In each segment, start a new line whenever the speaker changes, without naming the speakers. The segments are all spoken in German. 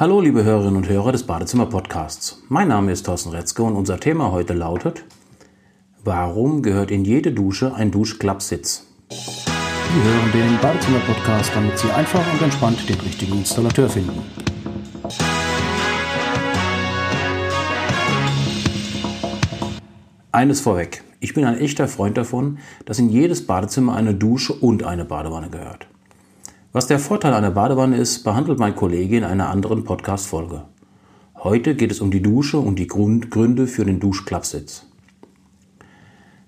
Hallo liebe Hörerinnen und Hörer des Badezimmer Podcasts. Mein Name ist Thorsten Retzke und unser Thema heute lautet Warum gehört in jede Dusche ein Duschklappsitz?
Sie hören den Badezimmer Podcast, damit Sie einfach und entspannt den richtigen Installateur finden.
Eines vorweg. Ich bin ein echter Freund davon, dass in jedes Badezimmer eine Dusche und eine Badewanne gehört. Was der Vorteil einer Badewanne ist, behandelt mein Kollege in einer anderen Podcast-Folge. Heute geht es um die Dusche und die Grundgründe für den Duschklappsitz.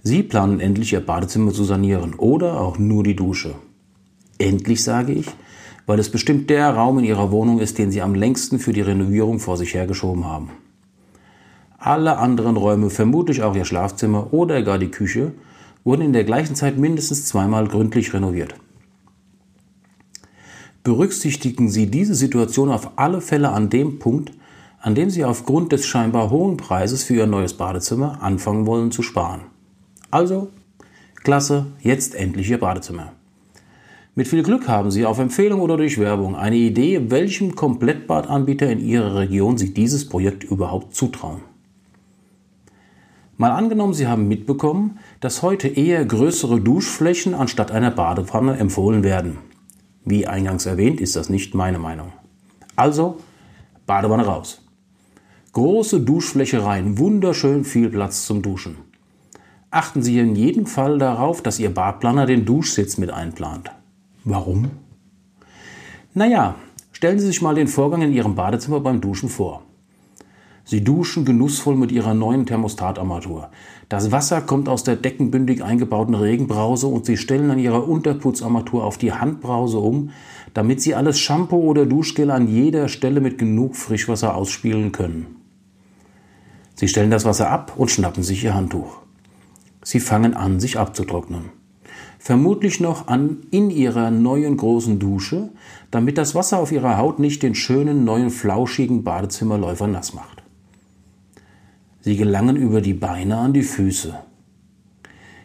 Sie planen endlich Ihr Badezimmer zu sanieren oder auch nur die Dusche. Endlich sage ich, weil es bestimmt der Raum in Ihrer Wohnung ist, den Sie am längsten für die Renovierung vor sich hergeschoben haben. Alle anderen Räume, vermutlich auch Ihr Schlafzimmer oder gar die Küche, wurden in der gleichen Zeit mindestens zweimal gründlich renoviert. Berücksichtigen Sie diese Situation auf alle Fälle an dem Punkt, an dem Sie aufgrund des scheinbar hohen Preises für Ihr neues Badezimmer anfangen wollen zu sparen. Also, klasse, jetzt endlich Ihr Badezimmer. Mit viel Glück haben Sie auf Empfehlung oder durch Werbung eine Idee, welchem Komplettbadanbieter in Ihrer Region Sie dieses Projekt überhaupt zutrauen. Mal angenommen, Sie haben mitbekommen, dass heute eher größere Duschflächen anstatt einer Badewanne empfohlen werden. Wie eingangs erwähnt, ist das nicht meine Meinung. Also, Badewanne raus. Große Duschfläche rein, wunderschön viel Platz zum Duschen. Achten Sie in jedem Fall darauf, dass Ihr Badplaner den Duschsitz mit einplant. Warum? Naja, stellen Sie sich mal den Vorgang in Ihrem Badezimmer beim Duschen vor. Sie duschen genussvoll mit ihrer neuen Thermostatarmatur. Das Wasser kommt aus der deckenbündig eingebauten Regenbrause und sie stellen an ihrer Unterputzarmatur auf die Handbrause um, damit sie alles Shampoo oder Duschgel an jeder Stelle mit genug Frischwasser ausspielen können. Sie stellen das Wasser ab und schnappen sich ihr Handtuch. Sie fangen an, sich abzutrocknen. Vermutlich noch an in ihrer neuen großen Dusche, damit das Wasser auf ihrer Haut nicht den schönen neuen flauschigen Badezimmerläufer nass macht. Sie gelangen über die Beine an die Füße.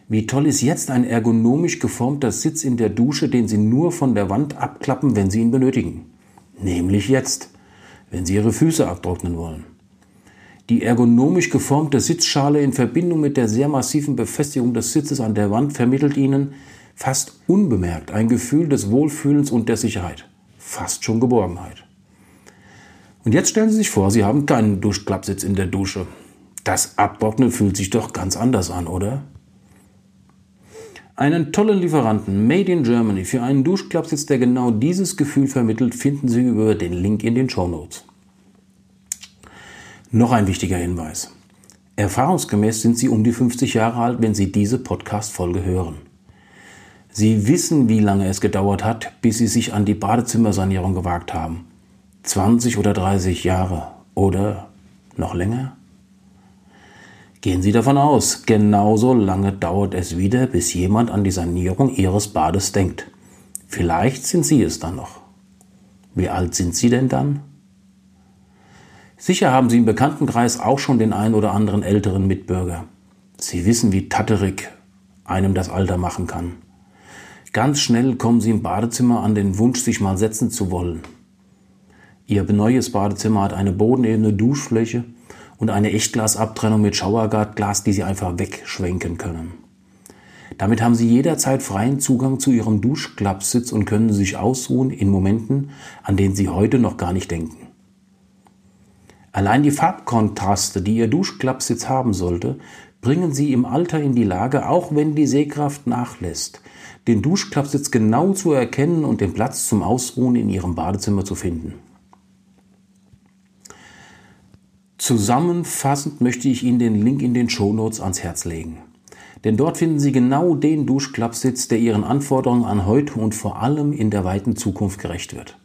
Wie toll ist jetzt ein ergonomisch geformter Sitz in der Dusche, den Sie nur von der Wand abklappen, wenn Sie ihn benötigen. Nämlich jetzt, wenn Sie Ihre Füße abtrocknen wollen. Die ergonomisch geformte Sitzschale in Verbindung mit der sehr massiven Befestigung des Sitzes an der Wand vermittelt Ihnen fast unbemerkt ein Gefühl des Wohlfühlens und der Sicherheit. Fast schon Geborgenheit. Und jetzt stellen Sie sich vor, Sie haben keinen Duschklappsitz in der Dusche. Das Abtrocknen fühlt sich doch ganz anders an, oder? Einen tollen Lieferanten Made in Germany für einen Duschklappsitz, der genau dieses Gefühl vermittelt, finden Sie über den Link in den Show Notes. Noch ein wichtiger Hinweis. Erfahrungsgemäß sind Sie um die 50 Jahre alt, wenn Sie diese Podcast-Folge hören. Sie wissen, wie lange es gedauert hat, bis Sie sich an die Badezimmersanierung gewagt haben. 20 oder 30 Jahre oder noch länger? Gehen Sie davon aus, genauso lange dauert es wieder, bis jemand an die Sanierung Ihres Bades denkt. Vielleicht sind Sie es dann noch. Wie alt sind Sie denn dann? Sicher haben Sie im Bekanntenkreis auch schon den einen oder anderen älteren Mitbürger. Sie wissen, wie tatterig einem das Alter machen kann. Ganz schnell kommen Sie im Badezimmer an den Wunsch, sich mal setzen zu wollen. Ihr neues Badezimmer hat eine bodenebene Duschfläche und eine Echtglasabtrennung mit Schauerglas, die Sie einfach wegschwenken können. Damit haben Sie jederzeit freien Zugang zu Ihrem Duschklappsitz und können sich ausruhen in Momenten, an denen Sie heute noch gar nicht denken. Allein die Farbkontraste, die Ihr Duschklappsitz haben sollte, bringen Sie im Alter in die Lage, auch wenn die Sehkraft nachlässt, den Duschklappsitz genau zu erkennen und den Platz zum Ausruhen in Ihrem Badezimmer zu finden. Zusammenfassend möchte ich Ihnen den Link in den Shownotes ans Herz legen. Denn dort finden Sie genau den Duschklappsitz, der Ihren Anforderungen an heute und vor allem in der weiten Zukunft gerecht wird.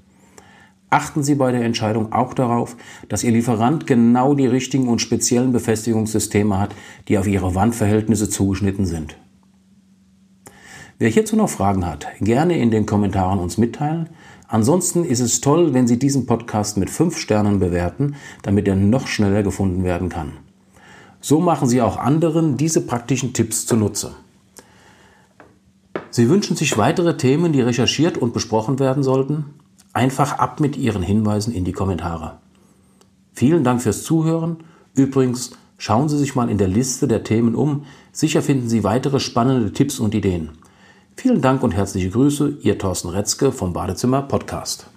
Achten Sie bei der Entscheidung auch darauf, dass Ihr Lieferant genau die richtigen und speziellen Befestigungssysteme hat, die auf Ihre Wandverhältnisse zugeschnitten sind. Wer hierzu noch Fragen hat, gerne in den Kommentaren uns mitteilen. Ansonsten ist es toll, wenn Sie diesen Podcast mit 5 Sternen bewerten, damit er noch schneller gefunden werden kann. So machen Sie auch anderen diese praktischen Tipps zunutze. Sie wünschen sich weitere Themen, die recherchiert und besprochen werden sollten? Einfach ab mit Ihren Hinweisen in die Kommentare. Vielen Dank fürs Zuhören. Übrigens, schauen Sie sich mal in der Liste der Themen um. Sicher finden Sie weitere spannende Tipps und Ideen. Vielen Dank und herzliche Grüße, Ihr Thorsten Retzke vom Badezimmer Podcast.